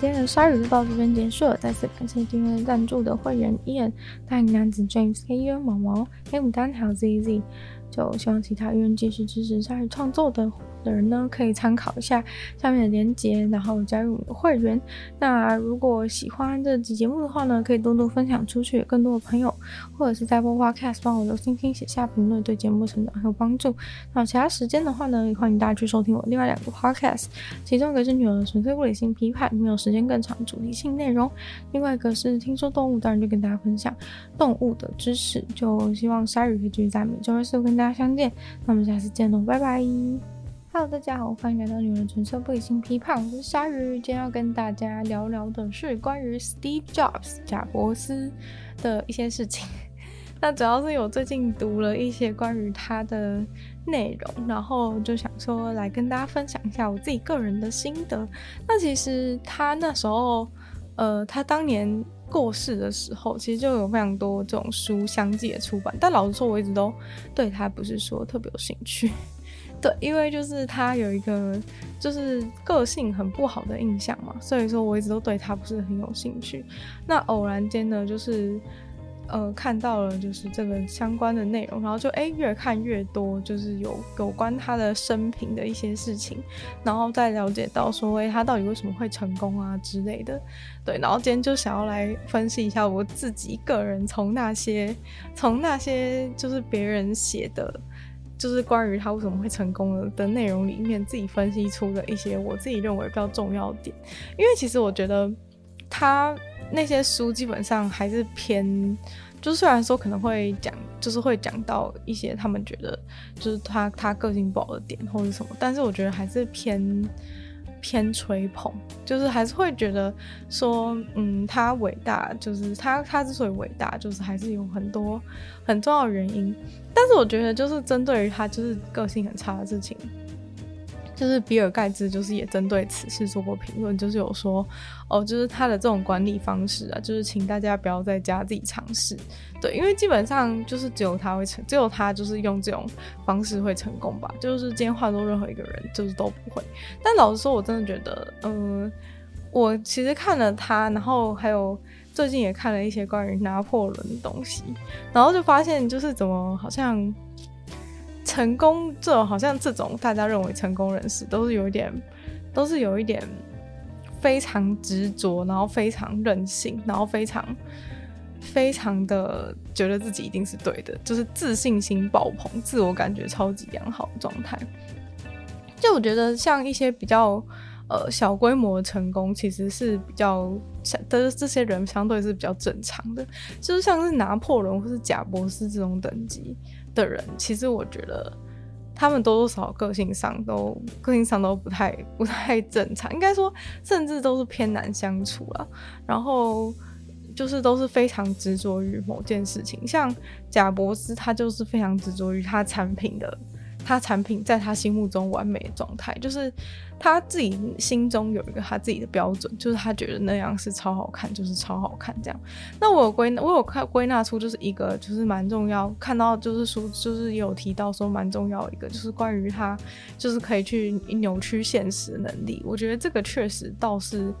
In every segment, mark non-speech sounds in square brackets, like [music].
今天的鲨鱼就到这边结束了。再次感谢今天赞助的会员 Ian、大龄男子 James、黑渊毛毛、黑牡丹还有 ZZ。就希望其他艺人继续支持鲨鱼创作的的人呢，可以参考一下下面的链接，然后加入我们的会员。那如果喜欢这集节目的话呢，可以多多分享出去，更多的朋友，或者是在播 Podcast 帮我留星星、写下评论，对节目成长很有帮助。那其他时间的话呢，也欢迎大家去收听我另外两个 Podcast，其中一个是女儿的纯粹物理性批判，没有时间更长主题性内容；另外一个是听说动物，当然就跟大家分享动物的知识。就希望鲨鱼可以继续在每周二、四跟大家相见。那我们下次见喽，拜拜。Hello，大家好，欢迎来到女人纯粹不理性批判。我是鲨鱼，今天要跟大家聊聊的是关于 Steve Jobs 贾伯斯的一些事情。[laughs] 那主要是我最近读了一些关于他的内容，然后就想说来跟大家分享一下我自己个人的心得。那其实他那时候，呃，他当年过世的时候，其实就有非常多这种书相继的出版，但老实说，我一直都对他不是说特别有兴趣。对，因为就是他有一个就是个性很不好的印象嘛，所以说我一直都对他不是很有兴趣。那偶然间呢，就是呃看到了就是这个相关的内容，然后就诶越看越多，就是有有关他的生平的一些事情，然后再了解到说诶他到底为什么会成功啊之类的。对，然后今天就想要来分析一下我自己个人从那些从那些就是别人写的。就是关于他为什么会成功的的内容里面，自己分析出的一些我自己认为比较重要的点。因为其实我觉得他那些书基本上还是偏，就是虽然说可能会讲，就是会讲到一些他们觉得就是他他个性不好的点或者什么，但是我觉得还是偏。偏吹捧，就是还是会觉得说，嗯，他伟大，就是他他之所以伟大，就是还是有很多很重要的原因。但是我觉得，就是针对于他就是个性很差的事情。就是比尔盖茨，就是也针对此事做过评论，就是有说，哦，就是他的这种管理方式啊，就是请大家不要在家自己尝试，对，因为基本上就是只有他会成，只有他就是用这种方式会成功吧，就是今天换做任何一个人，就是都不会。但老实说，我真的觉得，嗯、我其实看了他，然后还有最近也看了一些关于拿破仑的东西，然后就发现，就是怎么好像。成功这种好像这种大家认为成功人士都是有一点，都是有一点非常执着，然后非常任性，然后非常非常的觉得自己一定是对的，就是自信心爆棚，自我感觉超级良好的状态。就我觉得像一些比较呃小规模的成功，其实是比较的这些人相对是比较正常的，就是像是拿破仑或是贾博士这种等级的人，其实我觉得他们多多少少个性上都个性上都不太不太正常，应该说甚至都是偏难相处了。然后就是都是非常执着于某件事情，像贾博斯，他就是非常执着于他产品的。他产品在他心目中完美的状态，就是他自己心中有一个他自己的标准，就是他觉得那样是超好看，就是超好看这样。那我有归我有看归纳出就是一个就是蛮重要，看到就是书就是也有提到说蛮重要的一个，就是关于他就是可以去扭曲现实能力。我觉得这个确实倒是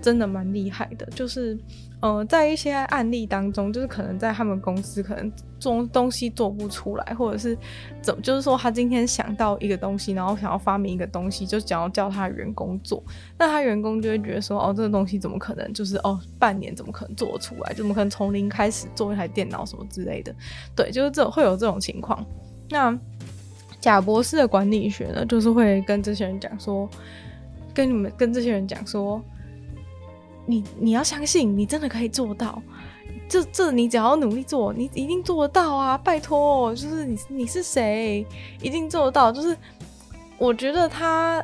真的蛮厉害的，就是。呃，在一些案例当中，就是可能在他们公司可能做东西做不出来，或者是怎么，就是说他今天想到一个东西，然后想要发明一个东西，就想要叫他员工做，那他员工就会觉得说，哦，这个东西怎么可能，就是哦，半年怎么可能做得出来？怎么可能从零开始做一台电脑什么之类的？对，就是这会有这种情况。那贾博士的管理学呢，就是会跟这些人讲说，跟你们跟这些人讲说。你你要相信，你真的可以做到。这这，你只要努力做，你一定做得到啊！拜托，就是你你是谁，一定做得到。就是我觉得他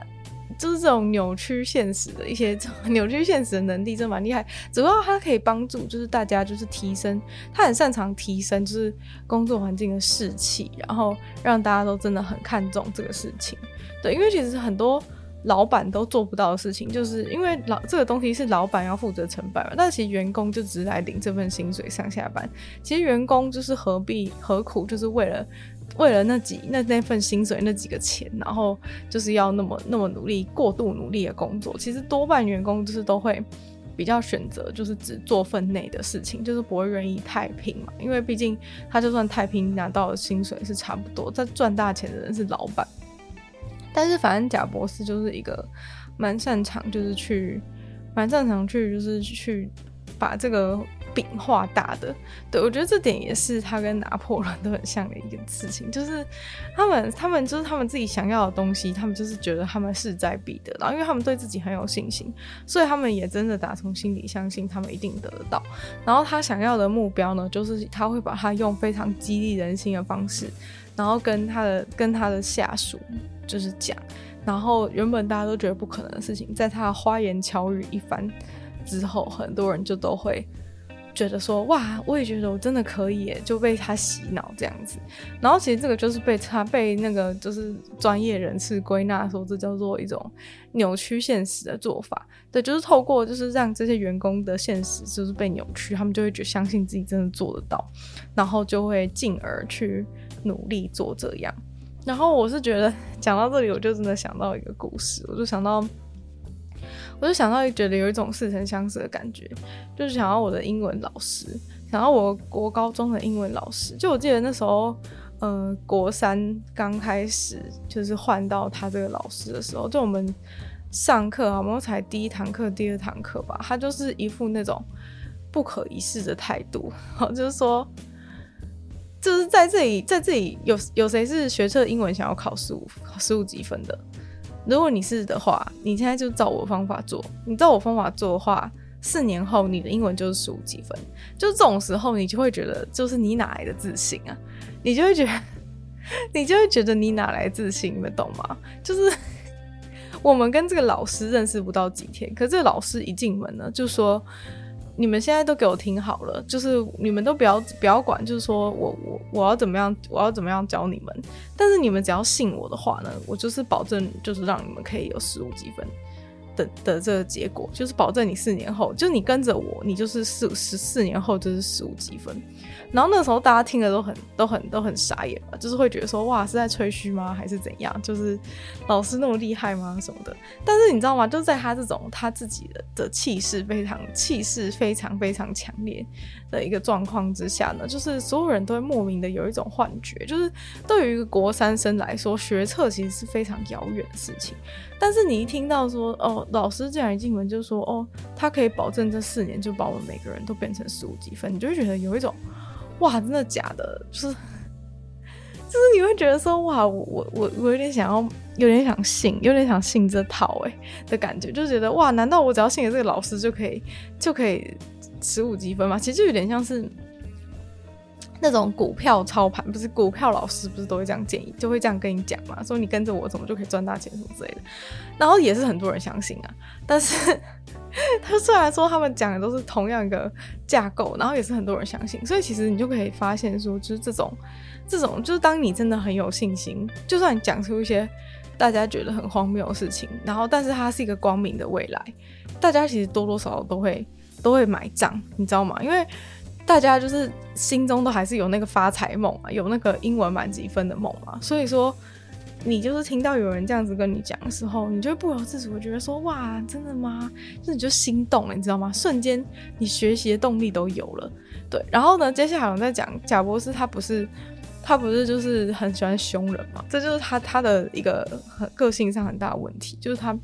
就是这种扭曲现实的一些 [laughs] 扭曲现实的能力，真的蛮厉害。主要他可以帮助，就是大家就是提升，他很擅长提升，就是工作环境的士气，然后让大家都真的很看重这个事情。对，因为其实很多。老板都做不到的事情，就是因为老这个东西是老板要负责成本嘛。但其实员工就只是来领这份薪水上下班。其实员工就是何必何苦，就是为了为了那几那那份薪水那几个钱，然后就是要那么那么努力过度努力的工作。其实多半员工就是都会比较选择就是只做分内的事情，就是不会愿意太拼嘛。因为毕竟他就算太拼，拿到的薪水是差不多。在赚大钱的人是老板，但是反正贾博士就是一个蛮擅长就是去蛮擅长去就是去把这个。饼画大的，对，我觉得这点也是他跟拿破仑都很像的一件事情，就是他们他们就是他们自己想要的东西，他们就是觉得他们势在必得，然后因为他们对自己很有信心，所以他们也真的打从心里相信他们一定得得到。然后他想要的目标呢，就是他会把他用非常激励人心的方式，然后跟他的跟他的下属就是讲，然后原本大家都觉得不可能的事情，在他花言巧语一番之后，很多人就都会。觉得说哇，我也觉得我真的可以，就被他洗脑这样子。然后其实这个就是被他被那个就是专业人士归纳说，这叫做一种扭曲现实的做法。对，就是透过就是让这些员工的现实就是被扭曲，他们就会觉得相信自己真的做得到，然后就会进而去努力做这样。然后我是觉得 [laughs] 讲到这里，我就真的想到一个故事，我就想到。我就想到，觉得有一种似曾相识的感觉，就是想到我的英文老师，想到我国高中的英文老师。就我记得那时候，呃，国三刚开始就是换到他这个老师的时候，就我们上课好像才第一堂课、第二堂课吧，他就是一副那种不可一世的态度，好，[laughs] 就是说，就是在这里，在这里有有谁是学测英文想要考十五十五级分的？如果你是的话，你现在就照我方法做。你照我方法做的话，四年后你的英文就是十五级分。就这种时候，你就会觉得，就是你哪来的自信啊？你就会觉得，[laughs] 你就会觉得你哪来自信？你们懂吗？就是 [laughs] 我们跟这个老师认识不到几天，可是这个老师一进门呢，就说。你们现在都给我听好了，就是你们都不要不要管，就是说我我我要怎么样，我要怎么样教你们，但是你们只要信我的话呢，我就是保证，就是让你们可以有十五积分。的的这个结果就是保证你四年后，就你跟着我，你就是四十四年后就是十五积分。然后那时候大家听的都很都很都很傻眼吧，就是会觉得说哇，是在吹嘘吗？还是怎样？就是老师那么厉害吗？什么的？但是你知道吗？就在他这种他自己的的气势非常气势非常非常强烈的一个状况之下呢，就是所有人都会莫名的有一种幻觉，就是对于一个国三生来说，学测其实是非常遥远的事情。但是你一听到说哦，老师这样一进门就说哦，他可以保证这四年就把我们每个人都变成十五级分，你就会觉得有一种哇，真的假的？就是就是你会觉得说哇，我我我我有点想要，有点想信，有点想信这套哎的感觉，就觉得哇，难道我只要信了这个老师就可以就可以十五积分吗？其实就有点像是。那种股票操盘不是股票老师不是都会这样建议，就会这样跟你讲嘛，说你跟着我怎么就可以赚大钱什么之类的，然后也是很多人相信啊。但是 [laughs] 他虽然说他们讲的都是同样一个架构，然后也是很多人相信，所以其实你就可以发现说，就是这种这种就是当你真的很有信心，就算你讲出一些大家觉得很荒谬的事情，然后但是它是一个光明的未来，大家其实多多少少都会都会买账，你知道吗？因为。大家就是心中都还是有那个发财梦嘛，有那个英文满级分的梦嘛，所以说你就是听到有人这样子跟你讲的时候，你就会不由自主的觉得说哇，真的吗？就是你就心动了，你知道吗？瞬间你学习的动力都有了。对，然后呢，接下来我们再讲贾博士，他不是他不是就是很喜欢凶人嘛，这就是他他的一个很个性上很大的问题，就是他。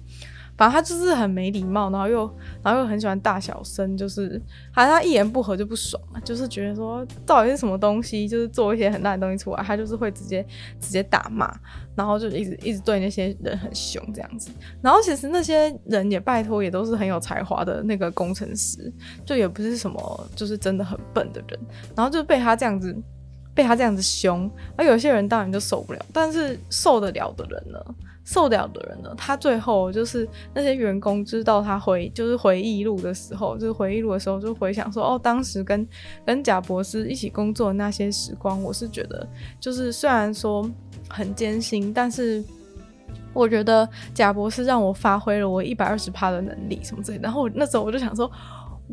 反正他就是很没礼貌，然后又然后又很喜欢大小声，就是好像他一言不合就不爽，就是觉得说到底是什么东西，就是做一些很烂的东西出来，他就是会直接直接打骂，然后就一直一直对那些人很凶这样子。然后其实那些人也拜托也都是很有才华的那个工程师，就也不是什么就是真的很笨的人，然后就被他这样子被他这样子凶，而有些人当然就受不了，但是受得了的人呢？受得了的人呢，他最后就是那些员工知道他回就是回忆录的时候，就是回忆录的时候就回想说，哦，当时跟跟贾博士一起工作的那些时光，我是觉得就是虽然说很艰辛，但是我觉得贾博士让我发挥了我一百二十趴的能力什么之类。然后我那时候我就想说，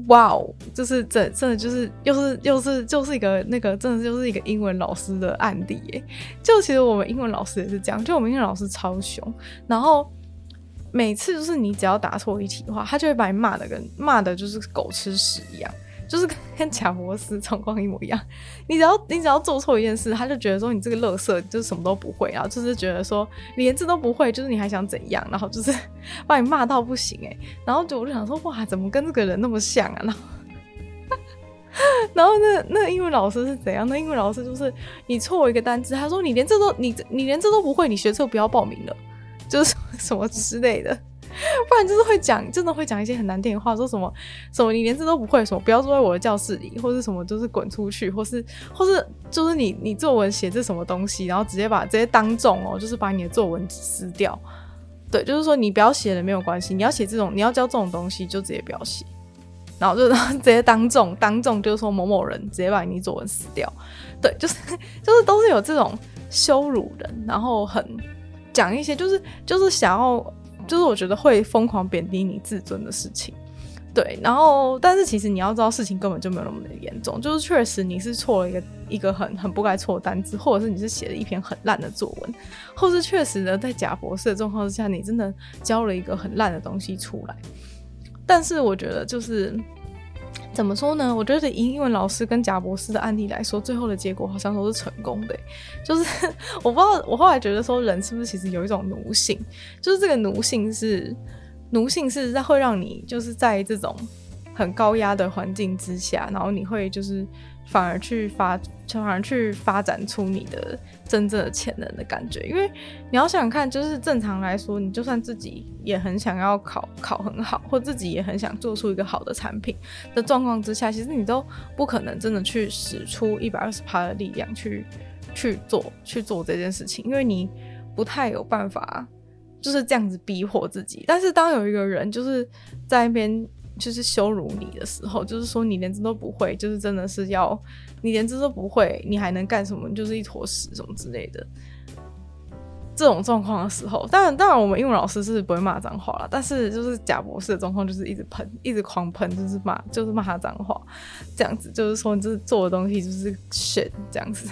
哇哦，就是这真的就是又是又是就是一个那个真的就是一个英文老师的案例耶。就其实我们英文老师也是这样，就我们英文老师超凶，然后每次就是你只要答错一题的话，他就会把你骂的跟骂的就是狗吃屎一样。就是跟 [laughs] 贾伯斯状况一模一样，你只要你只要做错一件事，他就觉得说你这个乐色就是什么都不会，然后就是觉得说你连这都不会，就是你还想怎样？然后就是 [laughs] 把你骂到不行诶、欸。然后就我就想说哇，怎么跟这个人那么像啊？然后 [laughs] 然后那那英文老师是怎样？那英文老师就是你错一个单词，他说你连这都你你连这都不会，你学测不要报名了，就是什么之类的。[laughs] 不然就是会讲，真的会讲一些很难听的话，说什么什么你连这都不会，什么不要坐在我的教室里，或是什么就是滚出去，或是或是就是你你作文写这什么东西，然后直接把直接当众哦，就是把你的作文撕掉。对，就是说你不要写了没有关系，你要写这种你要教这种东西就直接不要写，然后就然后直接当众当众就是说某某人直接把你作文撕掉。对，就是 [laughs] 就是都是有这种羞辱人，然后很讲一些就是就是想要。就是我觉得会疯狂贬低你自尊的事情，对，然后但是其实你要知道事情根本就没有那么的严重，就是确实你是错了一个一个很很不该错的单词，或者是你是写了一篇很烂的作文，或是确实呢在假博士的状况之下，你真的交了一个很烂的东西出来，但是我觉得就是。怎么说呢？我觉得以英文老师跟贾博士的案例来说，最后的结果好像都是成功的。就是 [laughs] 我不知道，我后来觉得说，人是不是其实有一种奴性？就是这个奴性是奴性是会让你就是在这种很高压的环境之下，然后你会就是。反而去发，反而去发展出你的真正的潜能的感觉。因为你要想看，就是正常来说，你就算自己也很想要考考很好，或自己也很想做出一个好的产品的状况之下，其实你都不可能真的去使出一百二十趴的力量去去做去做这件事情，因为你不太有办法就是这样子逼迫自己。但是当有一个人就是在那边。就是羞辱你的时候，就是说你连这都不会，就是真的是要你连这都不会，你还能干什么？就是一坨屎什么之类的。这种状况的时候，当然，当然，我们英文老师是不会骂脏话了，但是就是贾博士的状况就是一直喷，一直狂喷，就是骂，就是骂他脏话，这样子，就是说你这做的东西就是 shit 这样子。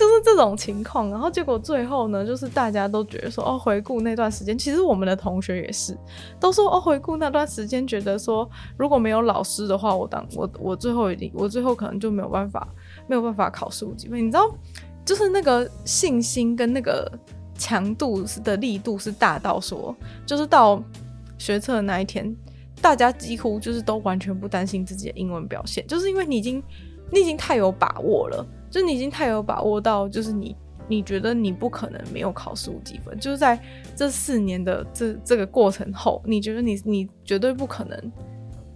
就是这种情况，然后结果最后呢，就是大家都觉得说，哦，回顾那段时间，其实我们的同学也是，都说，哦，回顾那段时间，觉得说，如果没有老师的话，我当我我最后一定，我最后可能就没有办法，没有办法考十五级分。你知道，就是那个信心跟那个强度的力度是大到说，就是到学测那一天，大家几乎就是都完全不担心自己的英文表现，就是因为你已经，你已经太有把握了。就你已经太有把握到，就是你你觉得你不可能没有考十五级分，就是在这四年的这这个过程后，你觉得你你绝对不可能，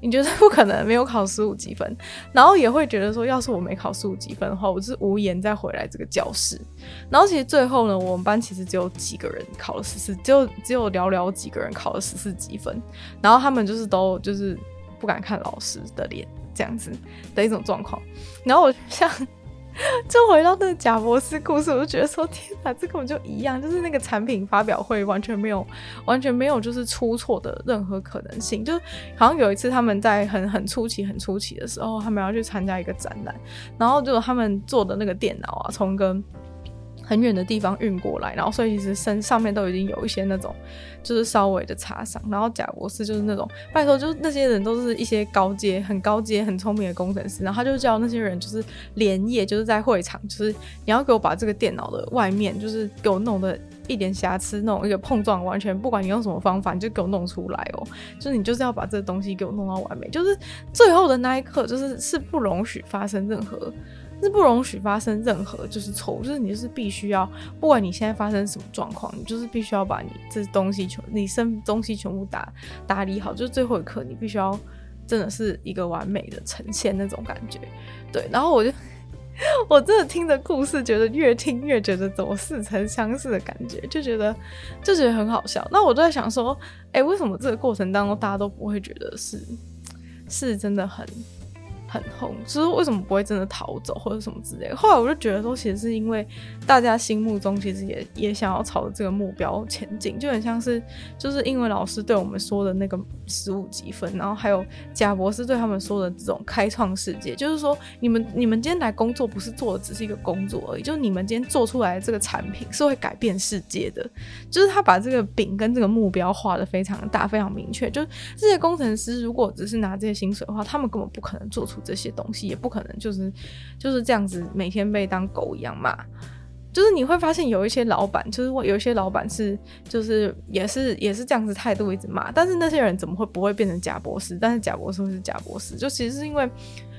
你绝对不可能没有考十五级分，然后也会觉得说，要是我没考十五级分的话，我是无颜再回来这个教室。然后其实最后呢，我们班其实只有几个人考了十四，只有只有寥寥几个人考了十四级分，然后他们就是都就是不敢看老师的脸这样子的一种状况，然后我像。[laughs] 就回到那个贾博士故事，我就觉得说，天哪，这根本就一样，就是那个产品发表会完全没有，完全没有就是出错的任何可能性。就好像有一次他们在很很初期、很初期的时候，他们要去参加一个展览，然后就他们做的那个电脑啊，从跟很远的地方运过来，然后所以其实身上面都已经有一些那种就是稍微的擦伤。然后贾博士就是那种拜托，就是那些人都是一些高阶、很高阶、很聪明的工程师，然后他就叫那些人就是连夜就是在会场，就是你要给我把这个电脑的外面就是给我弄得一点瑕疵，弄一个碰撞完全不管你用什么方法，你就给我弄出来哦，就是你就是要把这个东西给我弄到完美，就是最后的那一刻就是是不容许发生任何。是不容许发生任何就是错误，就是你就是必须要，不管你现在发生什么状况，你就是必须要把你这东西全，你身东西全部打打理好，就是最后一刻你必须要真的是一个完美的呈现那种感觉，对。然后我就我真的听着故事，觉得越听越觉得怎么似曾相识的感觉，就觉得就觉得很好笑。那我就在想说，哎、为什么这个过程当中大家都不会觉得是是真的很？很红，就是为什么不会真的逃走或者什么之类的。后来我就觉得说，其实是因为大家心目中其实也也想要朝着这个目标前进，就很像是就是英文老师对我们说的那个十五级分，然后还有贾博士对他们说的这种开创世界，就是说你们你们今天来工作不是做的只是一个工作而已，就是你们今天做出来的这个产品是会改变世界的，就是他把这个饼跟这个目标画得非常大，非常明确。就是这些工程师如果只是拿这些薪水的话，他们根本不可能做出。这些东西也不可能就是就是这样子每天被当狗一样骂，就是你会发现有一些老板，就是有一些老板是就是也是也是这样子态度一直骂，但是那些人怎么会不会变成贾博士？但是贾博士是贾博士，就其实是因为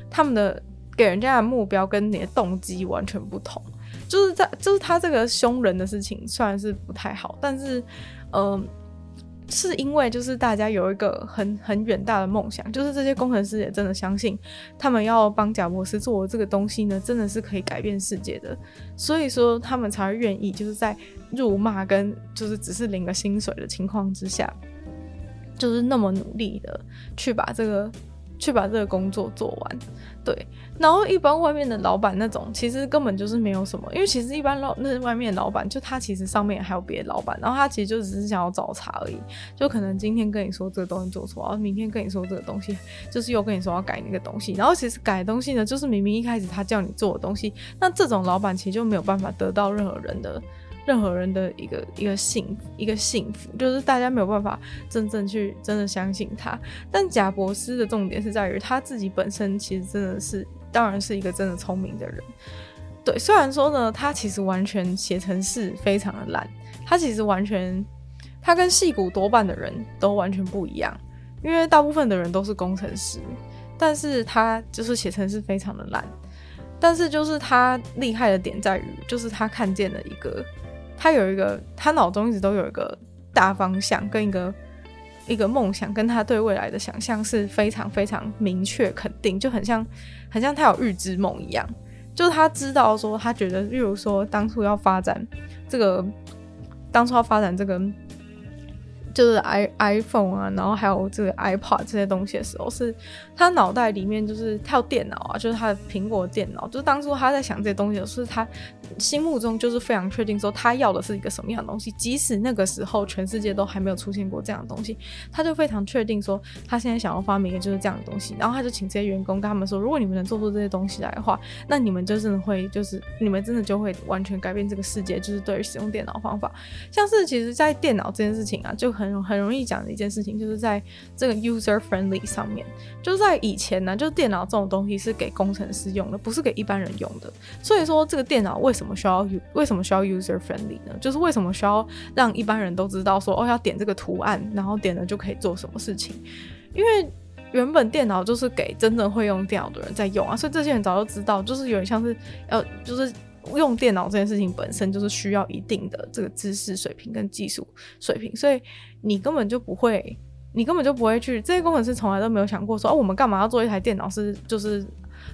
他们的给人家的目标跟你的动机完全不同，就是在就是他这个凶人的事情虽然是不太好，但是嗯。是因为就是大家有一个很很远大的梦想，就是这些工程师也真的相信，他们要帮贾博士做的这个东西呢，真的是可以改变世界的，所以说他们才会愿意就是在辱骂跟就是只是领个薪水的情况之下，就是那么努力的去把这个。去把这个工作做完，对。然后一般外面的老板那种，其实根本就是没有什么，因为其实一般老那外面的老板，就他其实上面还有别的老板，然后他其实就只是想要找茬而已。就可能今天跟你说这个东西做错，然后明天跟你说这个东西，就是又跟你说要改那个东西。然后其实改东西呢，就是明明一开始他叫你做的东西，那这种老板其实就没有办法得到任何人的。任何人的一个一个幸一个幸福，就是大家没有办法真正去真的相信他。但贾博斯的重点是在于他自己本身其实真的是，当然是一个真的聪明的人。对，虽然说呢，他其实完全写程式非常的烂，他其实完全他跟戏骨多半的人都完全不一样，因为大部分的人都是工程师，但是他就是写程式非常的烂。但是就是他厉害的点在于，就是他看见了一个。他有一个，他脑中一直都有一个大方向跟一个一个梦想，跟他对未来的想象是非常非常明确肯定，就很像很像他有预知梦一样，就是他知道说，他觉得，例如说当初要发展这个，当初要发展这个。就是 i iPhone 啊，然后还有这个 iPod 这些东西的时候，是他脑袋里面就是他有电脑啊，就是他的苹果电脑。就是当初他在想这些东西的时候，是他心目中就是非常确定说他要的是一个什么样的东西。即使那个时候全世界都还没有出现过这样的东西，他就非常确定说他现在想要发明的就是这样的东西。然后他就请这些员工跟他们说，如果你们能做出这些东西来的话，那你们就真的会就是你们真的就会完全改变这个世界。就是对于使用电脑方法，像是其实在电脑这件事情啊，就很。很很容易讲的一件事情，就是在这个 user friendly 上面，就是在以前呢，就是电脑这种东西是给工程师用的，不是给一般人用的。所以说，这个电脑为什么需要为什么需要 user friendly 呢？就是为什么需要让一般人都知道说，哦，要点这个图案，然后点了就可以做什么事情？因为原本电脑就是给真正会用电脑的人在用啊，所以这些人早就知道，就是有点像是要就是。用电脑这件事情本身就是需要一定的这个知识水平跟技术水平，所以你根本就不会，你根本就不会去。这些工程师从来都没有想过说，哦，我们干嘛要做一台电脑是就是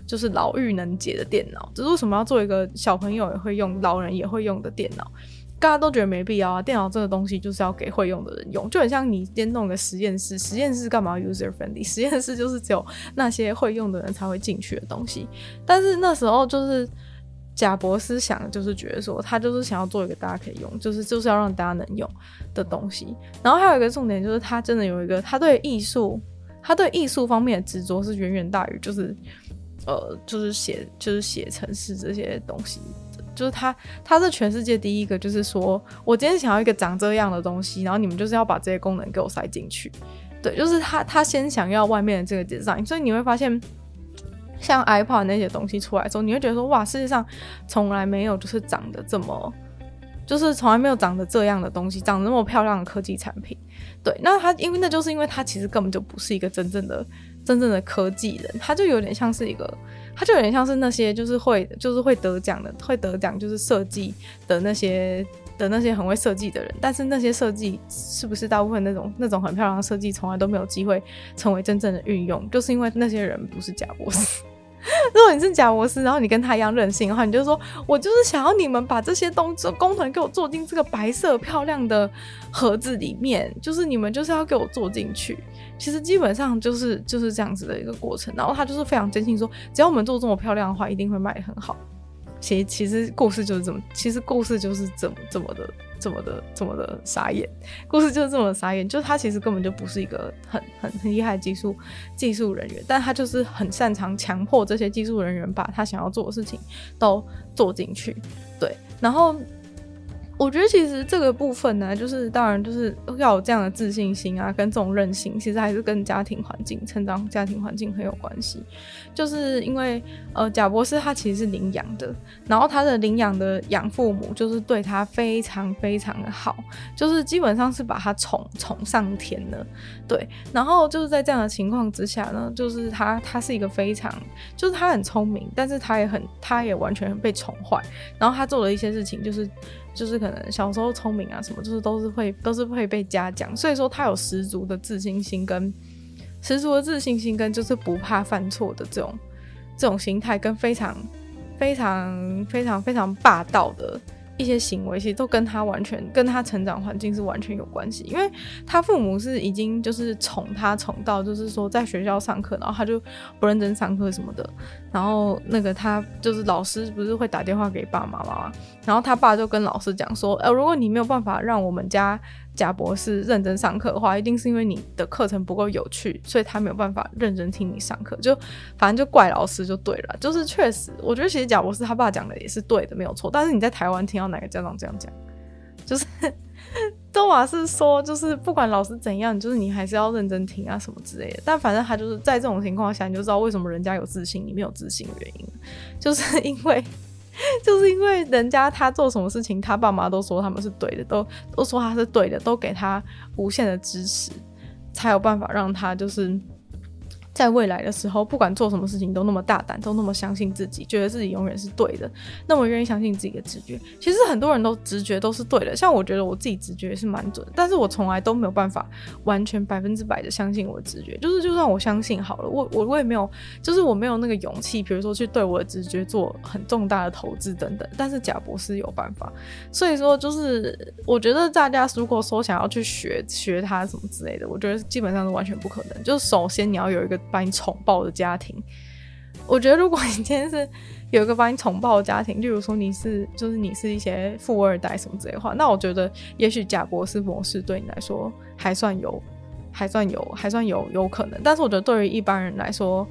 就是老嫗能解的电脑？只是为什么要做一个小朋友也会用、老人也会用的电脑？大家都觉得没必要啊。电脑这个东西就是要给会用的人用，就很像你先弄个实验室，实验室干嘛 user friendly？实验室就是只有那些会用的人才会进去的东西。但是那时候就是。贾伯斯想的就是觉得说，他就是想要做一个大家可以用，就是就是要让大家能用的东西。然后还有一个重点就是，他真的有一个，他对艺术，他对艺术方面的执着是远远大于就是，呃，就是写就是写程式这些东西。就是他，他是全世界第一个，就是说我今天想要一个长这样的东西，然后你们就是要把这些功能给我塞进去。对，就是他，他先想要外面的这个 design，所以你会发现。像 iPod 那些东西出来之后，你会觉得说哇，世界上从来没有就是长得这么，就是从来没有长得这样的东西，长得那么漂亮的科技产品。对，那他因为那就是因为他其实根本就不是一个真正的真正的科技人，他就有点像是一个，他就有点像是那些就是会就是会得奖的，会得奖就是设计的那些的那些很会设计的人，但是那些设计是不是大部分那种那种很漂亮的设计，从来都没有机会成为真正的运用，就是因为那些人不是贾博士。[laughs] 如果你是贾博士，然后你跟他一样任性的话，你就说，我就是想要你们把这些东西工程给我做进这个白色漂亮的盒子里面，就是你们就是要给我做进去。其实基本上就是就是这样子的一个过程。然后他就是非常坚信说，只要我们做这么漂亮的话，一定会卖得很好。其其实故事就是这么，其实故事就是这么这么的。这么的这么的傻眼，故事就是这么傻眼，就是他其实根本就不是一个很很很厉害技术技术人员，但他就是很擅长强迫这些技术人员把他想要做的事情都做进去，对，然后。我觉得其实这个部分呢，就是当然就是要有这样的自信心啊，跟这种韧性，其实还是跟家庭环境、成长家庭环境很有关系。就是因为呃，贾博士他其实是领养的，然后他的领养的养父母就是对他非常非常的好，就是基本上是把他宠宠上天了。对，然后就是在这样的情况之下呢，就是他他是一个非常，就是他很聪明，但是他也很他也完全被宠坏，然后他做了一些事情就是。就是可能小时候聪明啊什么，就是都是会都是会被嘉奖，所以说他有十足的自信心跟十足的自信心跟就是不怕犯错的这种这种心态，跟非常非常非常非常霸道的。一些行为其实都跟他完全跟他成长环境是完全有关系，因为他父母是已经就是宠他宠到就是说在学校上课，然后他就不认真上课什么的，然后那个他就是老师不是会打电话给爸爸妈妈？然后他爸就跟老师讲说，呃，如果你没有办法让我们家。贾博士认真上课的话，一定是因为你的课程不够有趣，所以他没有办法认真听你上课。就反正就怪老师就对了。就是确实，我觉得其实贾博士他爸讲的也是对的，没有错。但是你在台湾听到哪个家长这样讲？就是 [laughs] 多玛是说，就是不管老师怎样，就是你还是要认真听啊什么之类的。但反正他就是在这种情况下，你就知道为什么人家有自信，你没有自信的原因，就是因为。[laughs] 就是因为人家他做什么事情，他爸妈都说他们是对的，都都说他是对的，都给他无限的支持，才有办法让他就是。在未来的时候，不管做什么事情都那么大胆，都那么相信自己，觉得自己永远是对的，那么愿意相信自己的直觉。其实很多人都直觉都是对的，像我觉得我自己直觉也是蛮准，但是我从来都没有办法完全百分之百的相信我的直觉。就是就算我相信好了，我我我也没有，就是我没有那个勇气，比如说去对我的直觉做很重大的投资等等。但是贾博士有办法，所以说就是我觉得大家如果说想要去学学他什么之类的，我觉得基本上是完全不可能。就是首先你要有一个。把你宠爆的家庭，我觉得如果你今天是有一个把你宠爆的家庭，例如说你是就是你是一些富二代什么之类的话，那我觉得也许贾博士模式对你来说还算有，还算有，还算有有可能。但是我觉得对于一般人来说，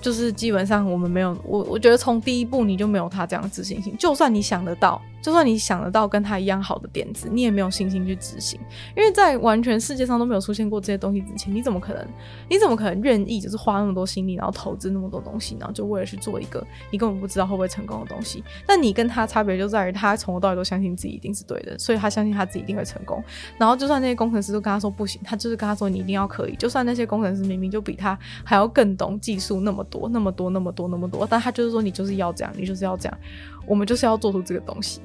就是基本上我们没有我，我觉得从第一步你就没有他这样的自信心，就算你想得到。就算你想得到跟他一样好的点子，你也没有信心去执行，因为在完全世界上都没有出现过这些东西之前，你怎么可能？你怎么可能愿意就是花那么多心力，然后投资那么多东西，然后就为了去做一个你根本不知道会不会成功的东西？但你跟他差别就在于，他从头到尾都相信自己一定是对的，所以他相信他自己一定会成功。然后就算那些工程师都跟他说不行，他就是跟他说你一定要可以。就算那些工程师明明就比他还要更懂技术那么多、那么多、那么多、那么多，但他就是说你就是要这样，你就是要这样，我们就是要做出这个东西。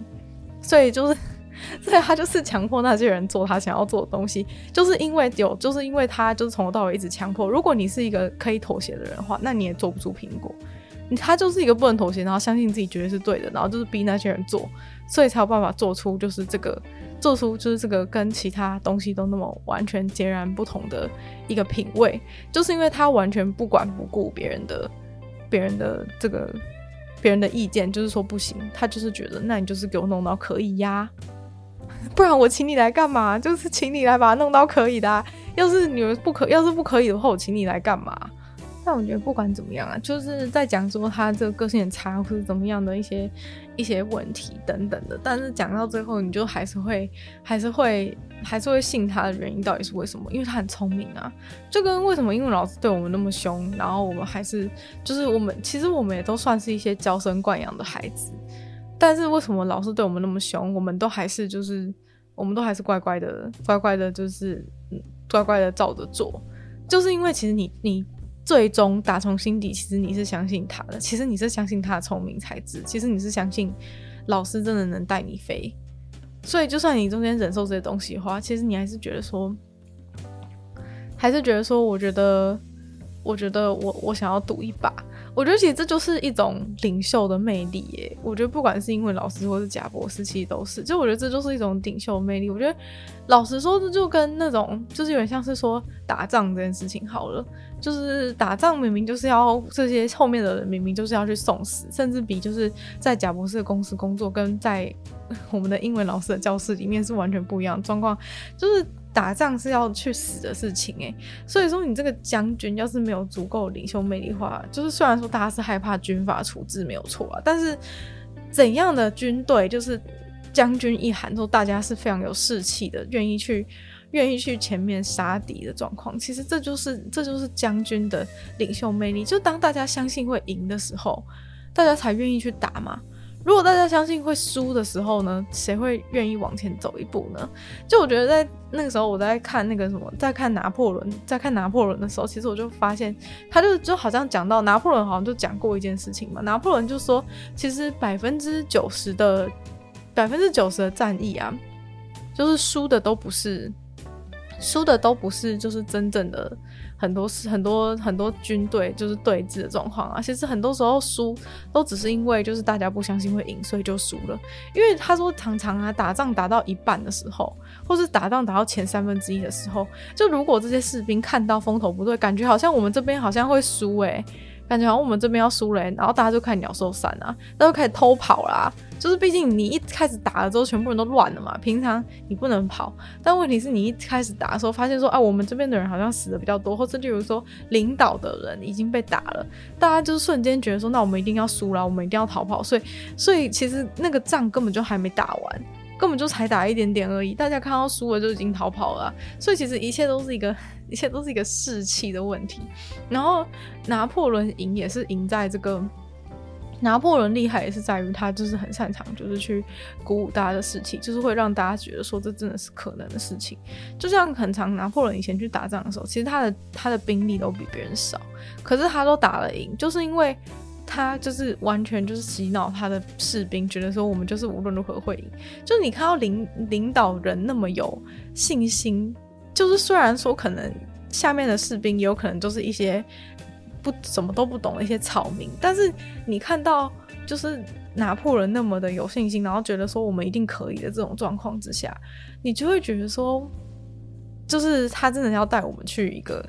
所以就是，[laughs] 所以他就是强迫那些人做他想要做的东西，就是因为有，就是因为他就是从头到尾一直强迫。如果你是一个可以妥协的人的话，那你也做不出苹果。他就是一个不能妥协，然后相信自己绝对是对的，然后就是逼那些人做，所以才有办法做出就是这个，做出就是这个跟其他东西都那么完全截然不同的一个品味，就是因为他完全不管不顾别人的，别人的这个。别人的意见就是说不行，他就是觉得，那你就是给我弄到可以呀，[laughs] 不然我请你来干嘛？就是请你来把它弄到可以的啊。要是你们不可，要是不可以的话，我请你来干嘛？但我觉得不管怎么样啊，就是在讲说他这个个性很差，或是怎么样的一些一些问题等等的。但是讲到最后，你就还是会还是会还是会信他的原因到底是为什么？因为他很聪明啊。就跟为什么英文老师对我们那么凶，然后我们还是就是我们其实我们也都算是一些娇生惯养的孩子，但是为什么老师对我们那么凶，我们都还是就是我们都还是乖乖的乖乖的，就是乖乖的照着做，就是因为其实你你。最终打从心底，其实你是相信他的。其实你是相信他的聪明才智。其实你是相信老师真的能带你飞。所以，就算你中间忍受这些东西的话，其实你还是觉得说，还是觉得说，我觉得，我觉得我我想要赌一把。我觉得其实这就是一种领袖的魅力耶。我觉得不管是英文老师或是贾博士，其实都是。就我觉得这就是一种领袖魅力。我觉得老实说，这就跟那种就是有点像是说打仗这件事情好了。就是打仗明明就是要这些后面的人明明就是要去送死，甚至比就是在贾博士的公司工作跟在 [laughs] 我们的英文老师的教室里面是完全不一样状况。就是。打仗是要去死的事情诶，所以说你这个将军要是没有足够领袖魅力的话，就是虽然说大家是害怕军阀处置没有错啊，但是怎样的军队就是将军一喊说大家是非常有士气的，愿意去愿意去前面杀敌的状况，其实这就是这就是将军的领袖魅力。就当大家相信会赢的时候，大家才愿意去打嘛。如果大家相信会输的时候呢，谁会愿意往前走一步呢？就我觉得在那个时候，我在看那个什么，在看拿破仑，在看拿破仑的时候，其实我就发现，他就就好像讲到拿破仑好像就讲过一件事情嘛。拿破仑就说，其实百分之九十的百分之九十的战役啊，就是输的都不是输的都不是就是真正的。很多事很多很多军队就是对峙的状况啊，其实很多时候输都只是因为就是大家不相信会赢，所以就输了。因为他说常常啊，打仗打到一半的时候，或是打仗打到前三分之一的时候，就如果这些士兵看到风头不对，感觉好像我们这边好像会输诶、感觉好像我们这边要输了，然后大家就开始鸟兽散啊，大家开始偷跑啦。就是毕竟你一开始打了之后，全部人都乱了嘛。平常你不能跑，但问题是你一开始打的时候，发现说，啊，我们这边的人好像死的比较多，或者例如说领导的人已经被打了，大家就是瞬间觉得说，那我们一定要输了，我们一定要逃跑。所以，所以其实那个仗根本就还没打完，根本就才打一点点而已。大家看到输了就已经逃跑了，所以其实一切都是一个。[laughs] 一切都是一个士气的问题，然后拿破仑赢也是赢在这个，拿破仑厉害也是在于他就是很擅长，就是去鼓舞大家的士气，就是会让大家觉得说这真的是可能的事情。就像很常拿破仑以前去打仗的时候，其实他的他的兵力都比别人少，可是他都打了赢，就是因为他就是完全就是洗脑他的士兵，觉得说我们就是无论如何会赢。就是你看到领领导人那么有信心。就是虽然说可能下面的士兵也有可能就是一些不什么都不懂的一些草民，但是你看到就是拿破仑那么的有信心，然后觉得说我们一定可以的这种状况之下，你就会觉得说，就是他真的要带我们去一个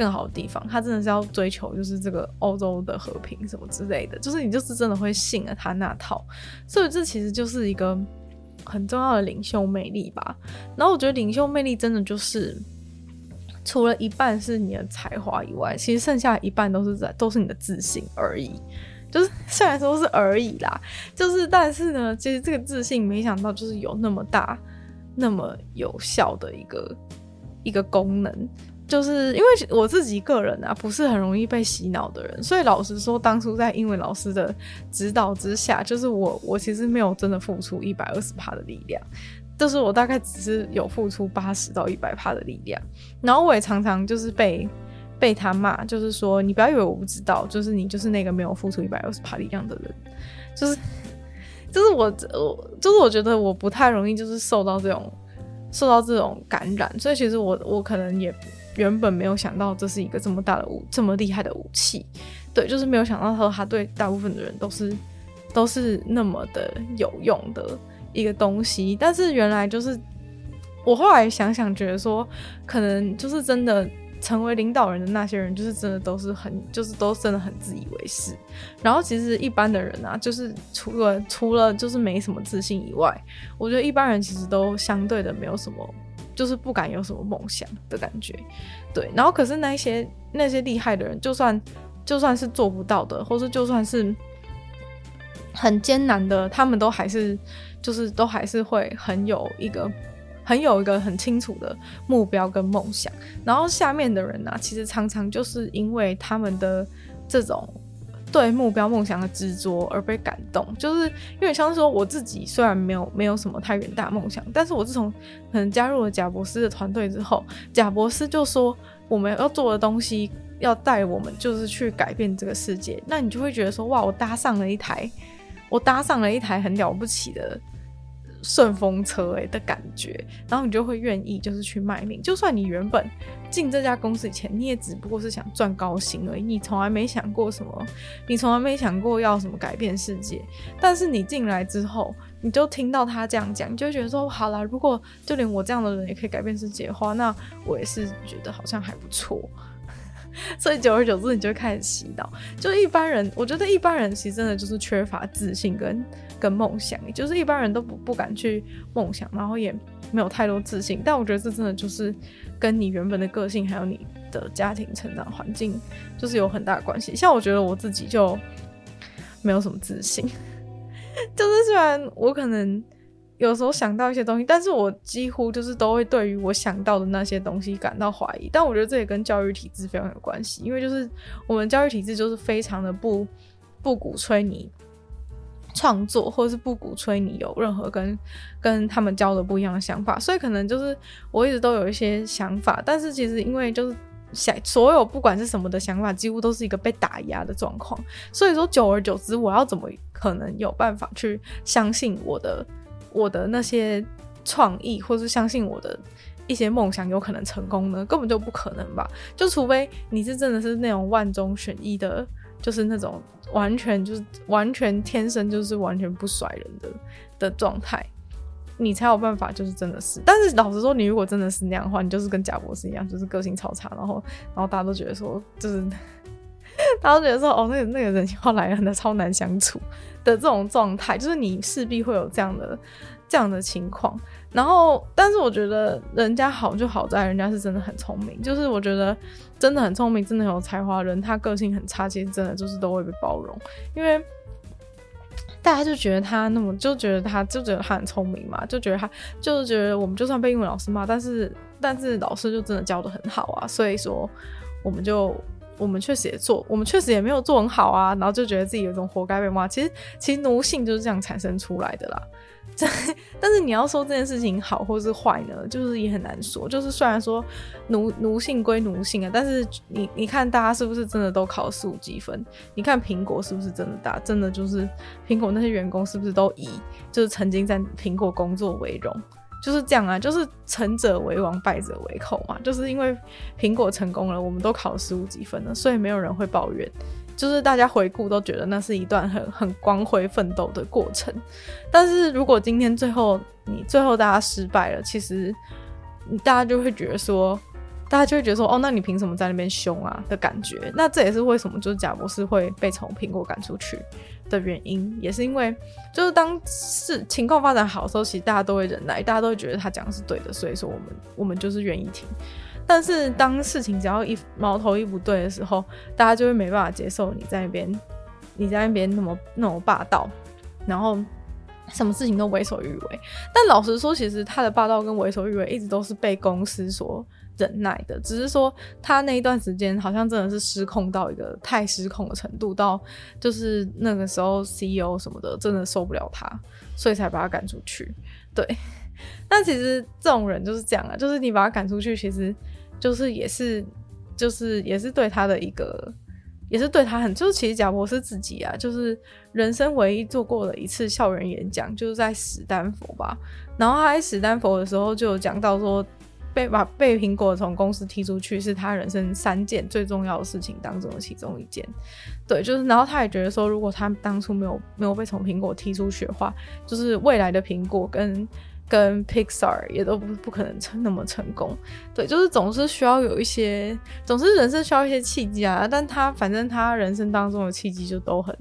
更好的地方，他真的是要追求就是这个欧洲的和平什么之类的，就是你就是真的会信了他那套，所以这其实就是一个。很重要的领袖魅力吧，然后我觉得领袖魅力真的就是，除了一半是你的才华以外，其实剩下一半都是在都是你的自信而已。就是虽然说是而已啦，就是但是呢，其实这个自信没想到就是有那么大、那么有效的一个一个功能。就是因为我自己个人啊，不是很容易被洗脑的人，所以老实说，当初在英文老师的指导之下，就是我我其实没有真的付出一百二十趴的力量，就是我大概只是有付出八十到一百趴的力量，然后我也常常就是被被他骂，就是说你不要以为我不知道，就是你就是那个没有付出一百二十趴力量的人，就是就是我我就是我觉得我不太容易就是受到这种受到这种感染，所以其实我我可能也。原本没有想到这是一个这么大的武，这么厉害的武器，对，就是没有想到说他对大部分的人都是都是那么的有用的一个东西。但是原来就是我后来想想，觉得说可能就是真的成为领导人的那些人，就是真的都是很就是都真的很自以为是。然后其实一般的人啊，就是除了除了就是没什么自信以外，我觉得一般人其实都相对的没有什么。就是不敢有什么梦想的感觉，对。然后可是那些那些厉害的人，就算就算是做不到的，或是就算是很艰难的，他们都还是就是都还是会很有一个很有一个很清楚的目标跟梦想。然后下面的人呢、其实常常就是因为他们的这种。对目标梦想的执着而被感动，就是因为像是说我自己虽然没有没有什么太远大梦想，但是我自从可能加入了贾博士的团队之后，贾博士就说我们要做的东西要带我们就是去改变这个世界，那你就会觉得说哇，我搭上了一台，我搭上了一台很了不起的顺风车哎的感觉，然后你就会愿意就是去卖命。就算你原本进这家公司以前，你也只不过是想赚高薪而已，你从来没想过什么，你从来没想过要什么改变世界。但是你进来之后，你就听到他这样讲，你就觉得说好啦，如果就连我这样的人也可以改变世界的话，那我也是觉得好像还不错。所以久而久之，你就开始洗脑。就一般人，我觉得一般人其实真的就是缺乏自信跟跟梦想，就是一般人都不不敢去梦想，然后也没有太多自信。但我觉得这真的就是跟你原本的个性，还有你的家庭成长环境，就是有很大关系。像我觉得我自己就没有什么自信，[laughs] 就是虽然我可能。有时候想到一些东西，但是我几乎就是都会对于我想到的那些东西感到怀疑。但我觉得这也跟教育体制非常有关系，因为就是我们教育体制就是非常的不不鼓吹你创作，或者是不鼓吹你有任何跟跟他们教的不一样的想法。所以可能就是我一直都有一些想法，但是其实因为就是想所有不管是什么的想法，几乎都是一个被打压的状况。所以说久而久之，我要怎么可能有办法去相信我的？我的那些创意，或是相信我的一些梦想有可能成功呢？根本就不可能吧！就除非你是真的是那种万中选一的，就是那种完全就是完全天生就是完全不甩人的的状态，你才有办法就是真的是。但是老实说，你如果真的是那样的话，你就是跟贾博士一样，就是个性超差，然后然后大家都觉得说，就是 [laughs] 大家都觉得说，哦，那个那个人要来了，那超难相处。的这种状态，就是你势必会有这样的这样的情况。然后，但是我觉得人家好就好在人家是真的很聪明，就是我觉得真的很聪明、真的很有才华人，他个性很差，其实真的就是都会被包容，因为大家就觉得他那么，就觉得他就觉得他很聪明嘛，就觉得他就是觉得我们就算被英文老师骂，但是但是老师就真的教得很好啊，所以说我们就。我们确实也做，我们确实也没有做很好啊，然后就觉得自己有一种活该被骂。其实，其实奴性就是这样产生出来的啦。[laughs] 但是你要说这件事情好或是坏呢，就是也很难说。就是虽然说奴奴性归奴性啊，但是你你看大家是不是真的都考四五积分？你看苹果是不是真的大？真的就是苹果那些员工是不是都以就是曾经在苹果工作为荣？就是这样啊，就是成者为王，败者为寇嘛。就是因为苹果成功了，我们都考十五几分了，所以没有人会抱怨。就是大家回顾都觉得那是一段很很光辉奋斗的过程。但是如果今天最后你最后大家失败了，其实大家就会觉得说，大家就会觉得说，哦，那你凭什么在那边凶啊的感觉？那这也是为什么就是贾博士会被从苹果赶出去。的原因也是因为，就是当事情况发展好的时候，其实大家都会忍耐，大家都会觉得他讲的是对的，所以说我们我们就是愿意听。但是当事情只要一矛头一不对的时候，大家就会没办法接受你在那边，你在那边那么那么霸道，然后什么事情都为所欲为。但老实说，其实他的霸道跟为所欲为一直都是被公司所。忍耐的，只是说他那一段时间好像真的是失控到一个太失控的程度，到就是那个时候 CEO 什么的真的受不了他，所以才把他赶出去。对，[laughs] 但其实这种人就是这样啊，就是你把他赶出去，其实就是也是就是也是对他的一个，也是对他很，就是其实贾伯斯自己啊，就是人生唯一做过的一次校园演讲，就是在史丹佛吧。然后他在史丹佛的时候就有讲到说。被把被苹果从公司踢出去是他人生三件最重要的事情当中的其中一件，对，就是然后他也觉得说，如果他当初没有没有被从苹果踢出去的话，就是未来的苹果跟跟 Pixar 也都不不可能成那么成功，对，就是总是需要有一些，总是人生需要一些契机啊，但他反正他人生当中的契机就都很，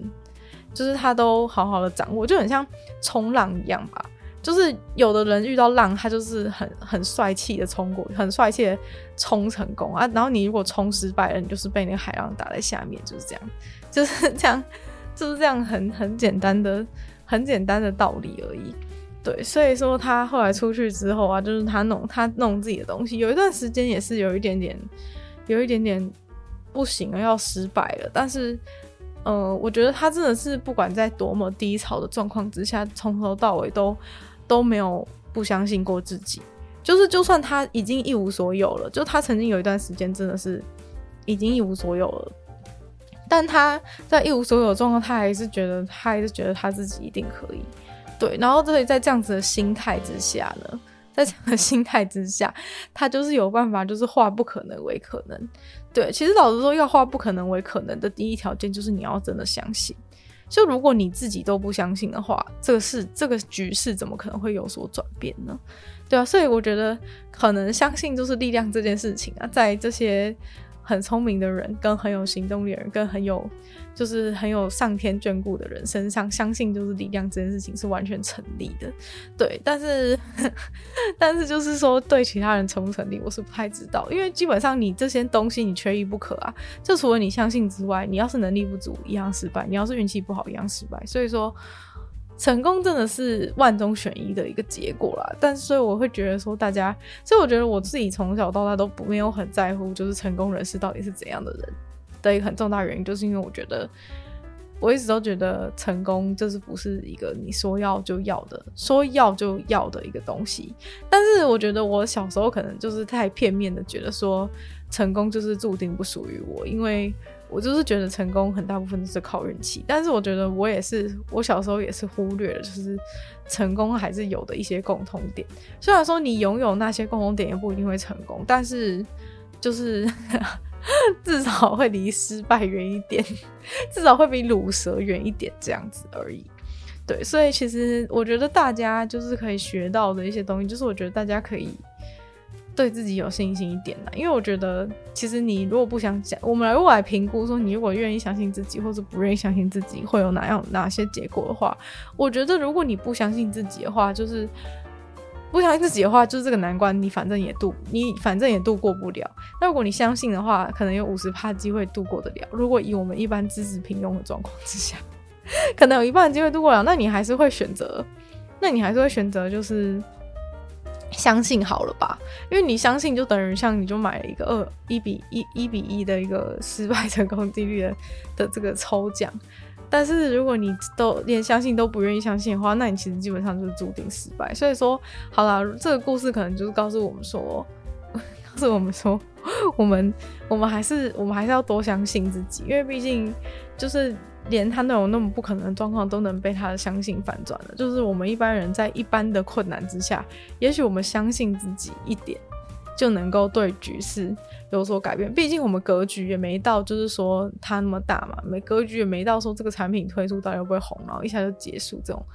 就是他都好好的掌握，就很像冲浪一样吧。就是有的人遇到浪，他就是很很帅气的冲过，很帅气的冲成功啊。然后你如果冲失败了，你就是被那个海浪打在下面，就是这样，[laughs] 就是这样，就是这样很很简单的、很简单的道理而已。对，所以说他后来出去之后啊，就是他弄他弄自己的东西，有一段时间也是有一点点，有一点点不行了，要失败了。但是，呃，我觉得他真的是不管在多么低潮的状况之下，从头到尾都。都没有不相信过自己，就是就算他已经一无所有了，就他曾经有一段时间真的是已经一无所有了，但他在一无所有的状况，他还是觉得他还是觉得他自己一定可以，对，然后所以在这样子的心态之下呢，[laughs] 在这样的心态之下，他就是有办法，就是化不可能为可能。对，其实老实说，要化不可能为可能的第一条件就是你要真的相信。就如果你自己都不相信的话，这个事，这个局势怎么可能会有所转变呢？对啊，所以我觉得可能相信就是力量这件事情啊，在这些。很聪明的人，跟很有行动力的人，跟很有就是很有上天眷顾的人身上，相信就是力量这件事情是完全成立的。对，但是但是就是说对其他人成不成立，我是不太知道，因为基本上你这些东西你缺一不可啊。就除了你相信之外，你要是能力不足一样失败，你要是运气不好一样失败。所以说。成功真的是万中选一的一个结果啦，但是所以我会觉得说，大家，所以我觉得我自己从小到大都不没有很在乎，就是成功人士到底是怎样的人的一个很重大原因，就是因为我觉得我一直都觉得成功就是不是一个你说要就要的，说要就要的一个东西。但是我觉得我小时候可能就是太片面的觉得说，成功就是注定不属于我，因为。我就是觉得成功很大部分都是靠运气，但是我觉得我也是，我小时候也是忽略了，就是成功还是有的一些共同点。虽然说你拥有那些共同点也不一定会成功，但是就是 [laughs] 至少会离失败远一点，[laughs] 至少会比鲁蛇远一点这样子而已。对，所以其实我觉得大家就是可以学到的一些东西，就是我觉得大家可以。对自己有信心一点啦，因为我觉得，其实你如果不想讲，我们来如果来评估说，你如果愿意相信自己，或者不愿意相信自己，会有哪样哪些结果的话，我觉得如果你不相信自己的话，就是不相信自己的话，就是这个难关你反正也度，你反正也度过不了。那如果你相信的话，可能有五十趴机会度过得了。如果以我们一般资质平庸的状况之下，[laughs] 可能有一半的机会度过了，那你还是会选择，那你还是会选择就是。相信好了吧，因为你相信就等于像你就买了一个二一比一一比一的一个失败成功几率的的这个抽奖，但是如果你都连相信都不愿意相信的话，那你其实基本上就是注定失败。所以说，好啦，这个故事可能就是告诉我们说，[laughs] 告诉我们说，我们我们还是我们还是要多相信自己，因为毕竟就是。连他那种那么不可能的状况都能被他的相信反转了，就是我们一般人在一般的困难之下，也许我们相信自己一点，就能够对局势有所改变。毕竟我们格局也没到，就是说他那么大嘛，没格局也没到说这个产品推出到底会不会红，然后一下就结束这种。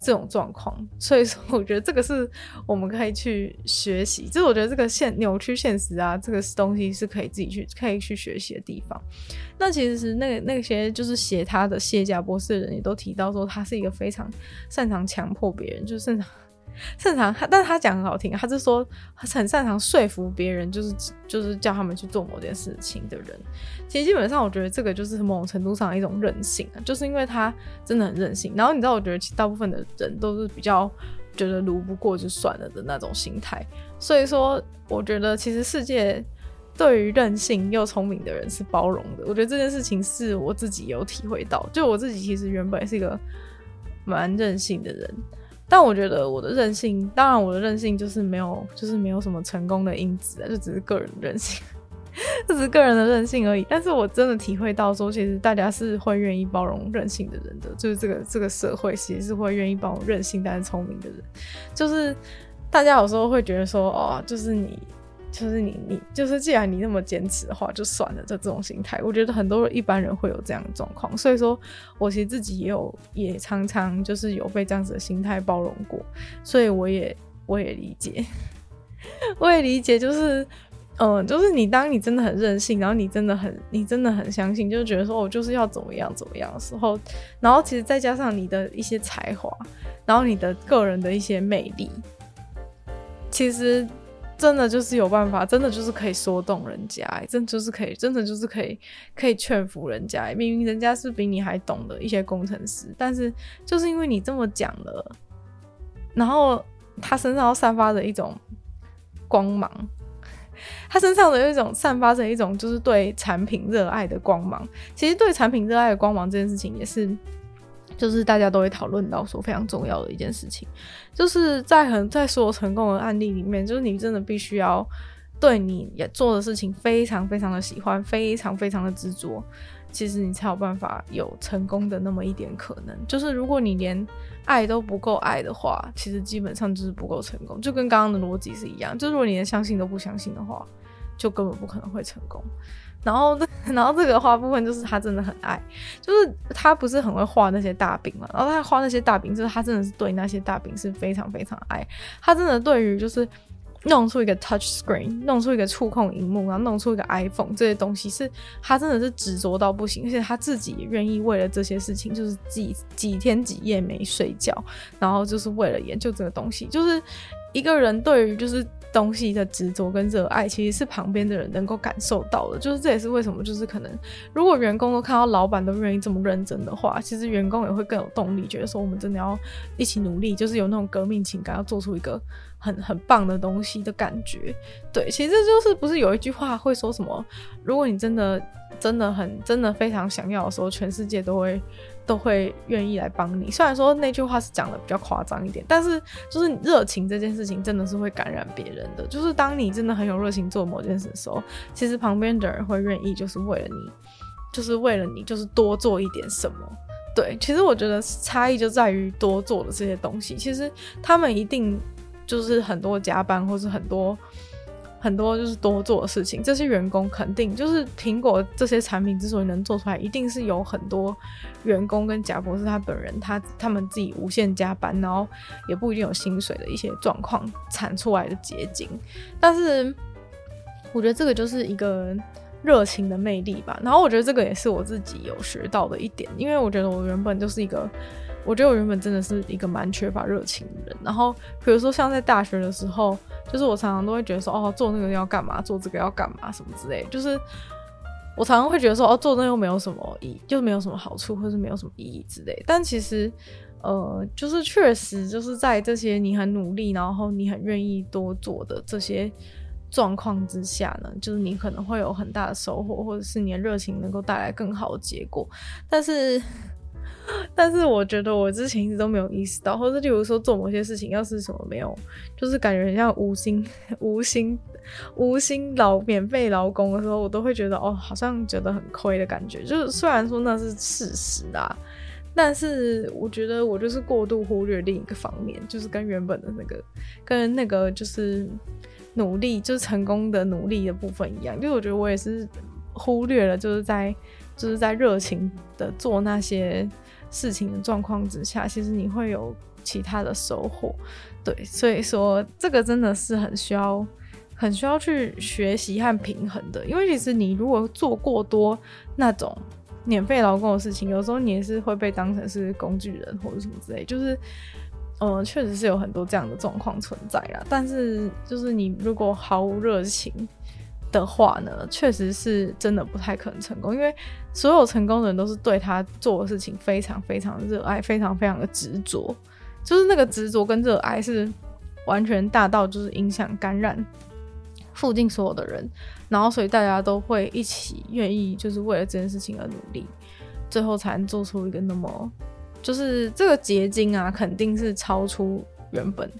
这种状况，所以说我觉得这个是我们可以去学习，就是我觉得这个现扭曲现实啊，这个东西是可以自己去可以去学习的地方。那其实是那那些就是写他的谢家博士的人也都提到说，他是一个非常擅长强迫别人，就是擅长。擅长他，但是他讲很好听，他是说很擅长说服别人，就是就是叫他们去做某件事情的人。其实基本上，我觉得这个就是某种程度上一种任性啊，就是因为他真的很任性。然后你知道，我觉得其实大部分的人都是比较觉得如不过就算了的那种心态。所以说，我觉得其实世界对于任性又聪明的人是包容的。我觉得这件事情是我自己有体会到，就我自己其实原本是一个蛮任性的人。但我觉得我的任性，当然我的任性就是没有，就是没有什么成功的因子，就只是个人任性，[laughs] 这只是个人的任性而已。但是我真的体会到说，其实大家是会愿意包容任性的人的，就是这个这个社会其实是会愿意包容任性但是聪明的人，就是大家有时候会觉得说，哦，就是你。就是你，你就是，既然你那么坚持的话，就算了。这这种心态，我觉得很多一般人会有这样的状况。所以说，我其实自己也有，也常常就是有被这样子的心态包容过。所以我也，我也理解，[laughs] 我也理解，就是，嗯，就是你当你真的很任性，然后你真的很，你真的很相信，就觉得说我就是要怎么样怎么样的时候，然后其实再加上你的一些才华，然后你的个人的一些魅力，其实。真的就是有办法，真的就是可以说动人家，真就是可以，真的就是可以，可以劝服人家。明明人家是比你还懂的一些工程师，但是就是因为你这么讲了，然后他身上散发着一种光芒，他身上的一种散发着一种就是对产品热爱的光芒。其实对产品热爱的光芒这件事情也是。就是大家都会讨论到说非常重要的一件事情，就是在很在所有成功的案例里面，就是你真的必须要对你也做的事情非常非常的喜欢，非常非常的执着，其实你才有办法有成功的那么一点可能。就是如果你连爱都不够爱的话，其实基本上就是不够成功，就跟刚刚的逻辑是一样。就如果你连相信都不相信的话，就根本不可能会成功。然后，[laughs] 然后这个画部分就是他真的很爱，就是他不是很会画那些大饼嘛，然后他画那些大饼，就是他真的是对那些大饼是非常非常爱。他真的对于就是弄出一个 touch screen，弄出一个触控荧幕，然后弄出一个 iPhone 这些东西，是他真的是执着到不行，而且他自己也愿意为了这些事情，就是几几天几夜没睡觉，然后就是为了研究这个东西，就是一个人对于就是。东西的执着跟热爱，其实是旁边的人能够感受到的。就是这也是为什么，就是可能如果员工都看到老板都愿意这么认真的话，其实员工也会更有动力，觉得说我们真的要一起努力，就是有那种革命情感，要做出一个很很棒的东西的感觉。对，其实就是不是有一句话会说什么？如果你真的真的很真的非常想要的时候，全世界都会。都会愿意来帮你。虽然说那句话是讲的比较夸张一点，但是就是热情这件事情真的是会感染别人的。就是当你真的很有热情做某件事的时候，其实旁边的人会愿意，就是为了你，就是为了你，就是多做一点什么。对，其实我觉得差异就在于多做的这些东西。其实他们一定就是很多加班，或是很多。很多就是多做的事情，这些员工肯定就是苹果这些产品之所以能做出来，一定是有很多员工跟贾博士他本人他他们自己无限加班，然后也不一定有薪水的一些状况产出来的结晶。但是我觉得这个就是一个热情的魅力吧。然后我觉得这个也是我自己有学到的一点，因为我觉得我原本就是一个。我觉得我原本真的是一个蛮缺乏热情的人，然后比如说像在大学的时候，就是我常常都会觉得说，哦，做那个要干嘛，做这个要干嘛，什么之类，就是我常常会觉得说，哦，做那又没有什么意，就没有什么好处，或是没有什么意义之类。但其实，呃，就是确实就是在这些你很努力，然后你很愿意多做的这些状况之下呢，就是你可能会有很大的收获，或者是你的热情能够带来更好的结果。但是。[laughs] 但是我觉得我之前一直都没有意识到，或者例如说做某些事情，要是什么没有，就是感觉很像无心、无心、无心劳免费劳工的时候，我都会觉得哦，好像觉得很亏的感觉。就是虽然说那是事实啊，但是我觉得我就是过度忽略另一个方面，就是跟原本的那个、跟那个就是努力，就是成功的努力的部分一样。因为我觉得我也是忽略了，就是在就是在热情的做那些。事情的状况之下，其实你会有其他的收获，对，所以说这个真的是很需要、很需要去学习和平衡的。因为其实你如果做过多那种免费劳工的事情，有时候你也是会被当成是工具人或者什么之类，就是，嗯、确实是有很多这样的状况存在啦。但是就是你如果毫无热情，的话呢，确实是真的不太可能成功，因为所有成功的人都是对他做的事情非常非常热爱，非常非常的执着，就是那个执着跟热爱是完全大到就是影响感染附近所有的人，然后所以大家都会一起愿意就是为了这件事情而努力，最后才能做出一个那么就是这个结晶啊，肯定是超出原本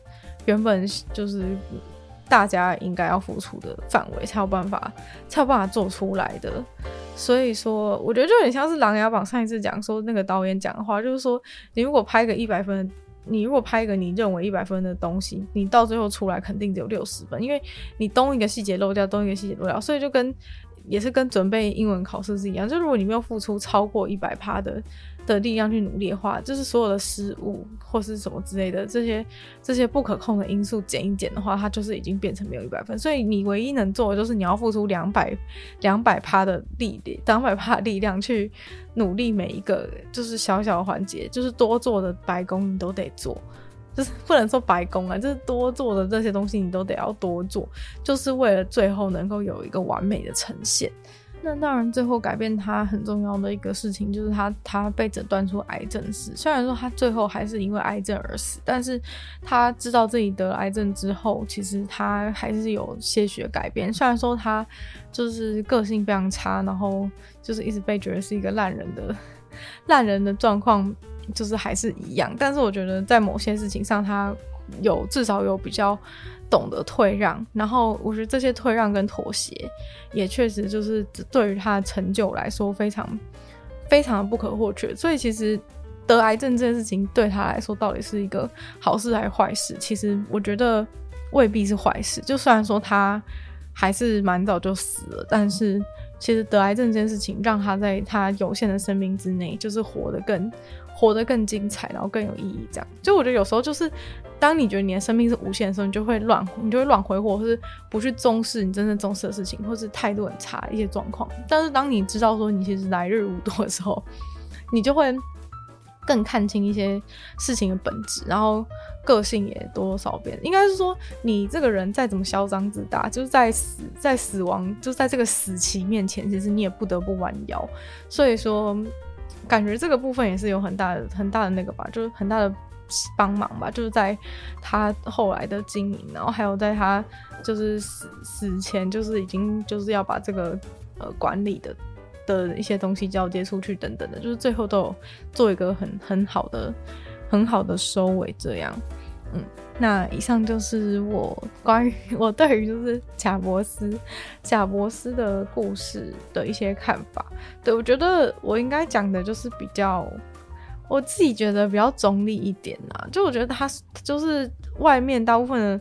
原本就是。大家应该要付出的范围，才有办法，才有办法做出来的。所以说，我觉得就有点像是《琅琊榜》上一次讲说那个导演讲的话，就是说，你如果拍个一百分，你如果拍一个你认为一百分的东西，你到最后出来肯定只有六十分，因为你东一个细节漏掉，东一个细节漏掉，所以就跟也是跟准备英文考试是一样，就如果你没有付出超过一百趴的。的力量去努力的话，就是所有的失误或是什么之类的这些这些不可控的因素减一减的话，它就是已经变成没有一百分。所以你唯一能做的就是你要付出两百两百趴的力量，两百趴力量去努力每一个就是小小的环节，就是多做的白工你都得做，就是不能说白工啊，就是多做的这些东西你都得要多做，就是为了最后能够有一个完美的呈现。那当然，最后改变他很重要的一个事情就是他他被诊断出癌症时，虽然说他最后还是因为癌症而死，但是他知道自己得了癌症之后，其实他还是有些许改变。虽然说他就是个性非常差，然后就是一直被觉得是一个烂人的烂人的状况，就是还是一样。但是我觉得在某些事情上，他有至少有比较懂得退让，然后我觉得这些退让跟妥协，也确实就是对于他的成就来说非常非常的不可或缺。所以其实得癌症这件事情对他来说到底是一个好事还是坏事？其实我觉得未必是坏事。就虽然说他还是蛮早就死了，但是其实得癌症这件事情让他在他有限的生命之内，就是活得更。活得更精彩，然后更有意义。这样，就我觉得有时候就是，当你觉得你的生命是无限的时候，你就会乱，你就会乱挥霍，或是不去重视你真正重视的事情，或是态度很差一些状况。但是当你知道说你其实来日无多的时候，你就会更看清一些事情的本质，然后个性也多多少变。应该是说，你这个人再怎么嚣张自大，就是在死在死亡，就在这个死期面前，其实你也不得不弯腰。所以说。感觉这个部分也是有很大的、很大的那个吧，就是很大的帮忙吧，就是在他后来的经营，然后还有在他就是死死前，就是已经就是要把这个呃管理的的一些东西交接出去等等的，就是最后都有做一个很很好的、很好的收尾，这样，嗯。那以上就是我 [laughs] 关于我对于就是贾伯斯贾伯斯的故事的一些看法。对，我觉得我应该讲的就是比较我自己觉得比较中立一点啦。就我觉得他就是外面大部分的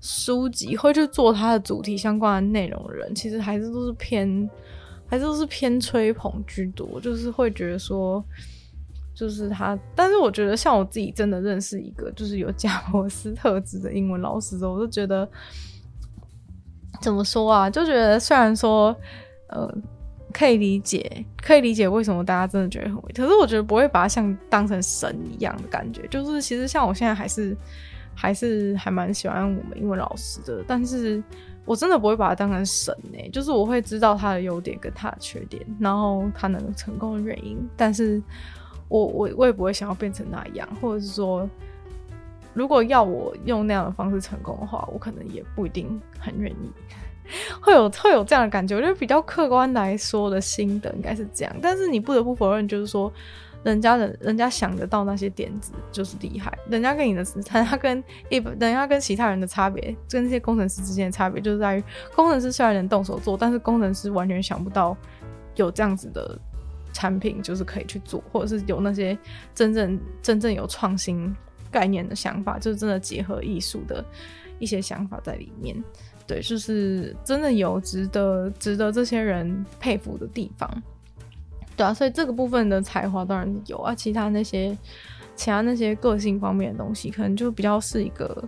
书籍会去做他的主题相关的内容的人，其实还是都是偏还是都是偏吹捧居多，就是会觉得说。就是他，但是我觉得像我自己真的认识一个，就是有贾伯斯特质的英文老师的，我就觉得怎么说啊？就觉得虽然说，呃，可以理解，可以理解为什么大家真的觉得很伟，可是我觉得不会把他像当成神一样的感觉。就是其实像我现在还是还是还蛮喜欢我们英文老师的，但是我真的不会把他当成神呢、就是我会知道他的优点跟他的缺点，然后他能成功的原因，但是。我我我也不会想要变成那样，或者是说，如果要我用那样的方式成功的话，我可能也不一定很愿意。[laughs] 会有会有这样的感觉，我觉得比较客观来说的心得应该是这样。但是你不得不否认，就是说，人家的人家想得到那些点子就是厉害。人家跟你的，[laughs] 他跟一人家跟其他人的差别，跟那些工程师之间的差别，就是在于工程师虽然能动手做，但是工程师完全想不到有这样子的。产品就是可以去做，或者是有那些真正真正有创新概念的想法，就是真的结合艺术的一些想法在里面。对，就是真的有值得值得这些人佩服的地方。对啊，所以这个部分的才华当然有啊，其他那些其他那些个性方面的东西，可能就比较是一个。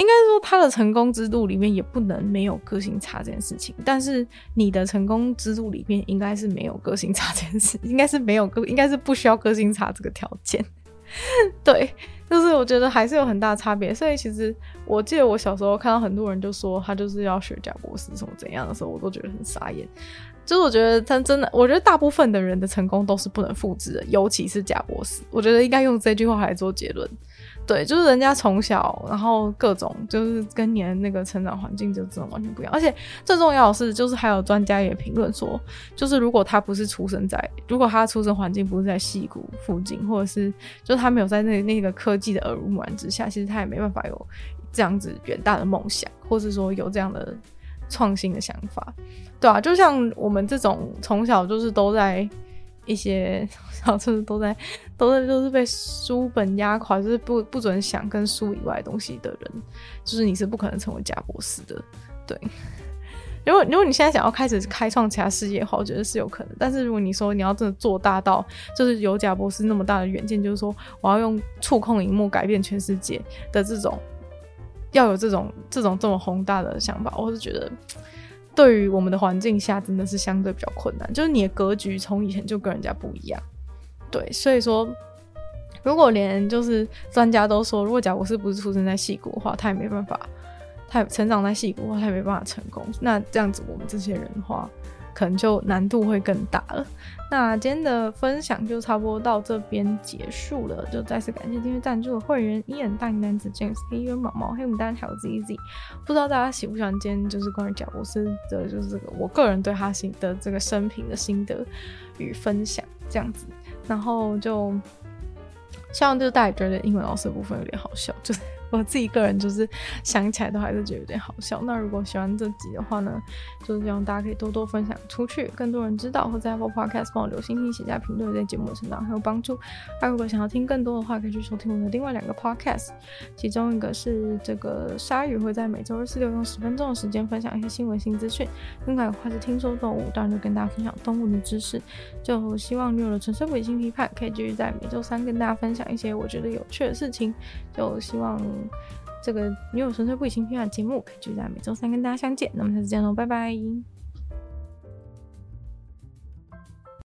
应该说，他的成功之路里面也不能没有个性差这件事情。但是你的成功之路里面应该是没有个性差这件事，[laughs] 应该是没有个，应该是不需要个性差这个条件。[laughs] 对，就是我觉得还是有很大差别。所以其实我记得我小时候看到很多人就说他就是要学贾博士什么怎样的时候，我都觉得很傻眼。就是我觉得他真的，我觉得大部分的人的成功都是不能复制的，尤其是贾博士。我觉得应该用这句话来做结论。对，就是人家从小，然后各种就是跟你的那个成长环境就真的完全不一样。而且最重要的是，就是还有专家也评论说，就是如果他不是出生在，如果他出生环境不是在戏谷附近，或者是就是他没有在那那个科技的耳濡目染之下，其实他也没办法有这样子远大的梦想，或是说有这样的创新的想法，对啊，就像我们这种从小就是都在。一些小车 [laughs] 都在，都在，都是被书本压垮，就是不不准想跟书以外东西的人，就是你是不可能成为贾博士的。对，如果如果你现在想要开始开创其他事业的话，我觉得是有可能。但是如果你说你要真的做大到，就是有贾博士那么大的远见，就是说我要用触控荧幕改变全世界的这种，要有这种这种这么宏大的想法，我是觉得。对于我们的环境下，真的是相对比较困难。就是你的格局从以前就跟人家不一样，对，所以说，如果连就是专家都说，如果贾伯斯不是出生在矽谷的话，他也没办法，他也成长在矽谷的话，他也没办法成功。那这样子，我们这些人的话。可能就难度会更大了。那今天的分享就差不多到这边结束了，就再次感谢订阅赞助的会员：Ian、大男子 James、黑渊毛毛、黑牡丹还有 ZZ。不知道大家喜不喜欢今天就是关于贾伯斯的，就是这个我个人对他心的这个生平的心得与分享这样子。然后就像就是大家觉得英文老师的部分有点好笑，就是我自己个人就是想起来都还是觉得有点好笑。那如果喜欢这集的话呢，就是希望大家可以多多分享出去，更多人知道，或在 Apple Podcast 帮我留星星、写下评论，对节目的成长很有帮助。那如果想要听更多的话，可以去收听我的另外两个 Podcast，其中一个是这个鲨鱼会在每周二、四、六用十分钟的时间分享一些新闻新资讯，另外的话是听说动物，当然就跟大家分享动物的知识。就希望女友的纯粹理性批判可以继续在每周三跟大家分享一些我觉得有趣的事情。就希望这个女友纯粹不理性批判节目可以就在每周三跟大家相见。那么下次见喽，拜拜。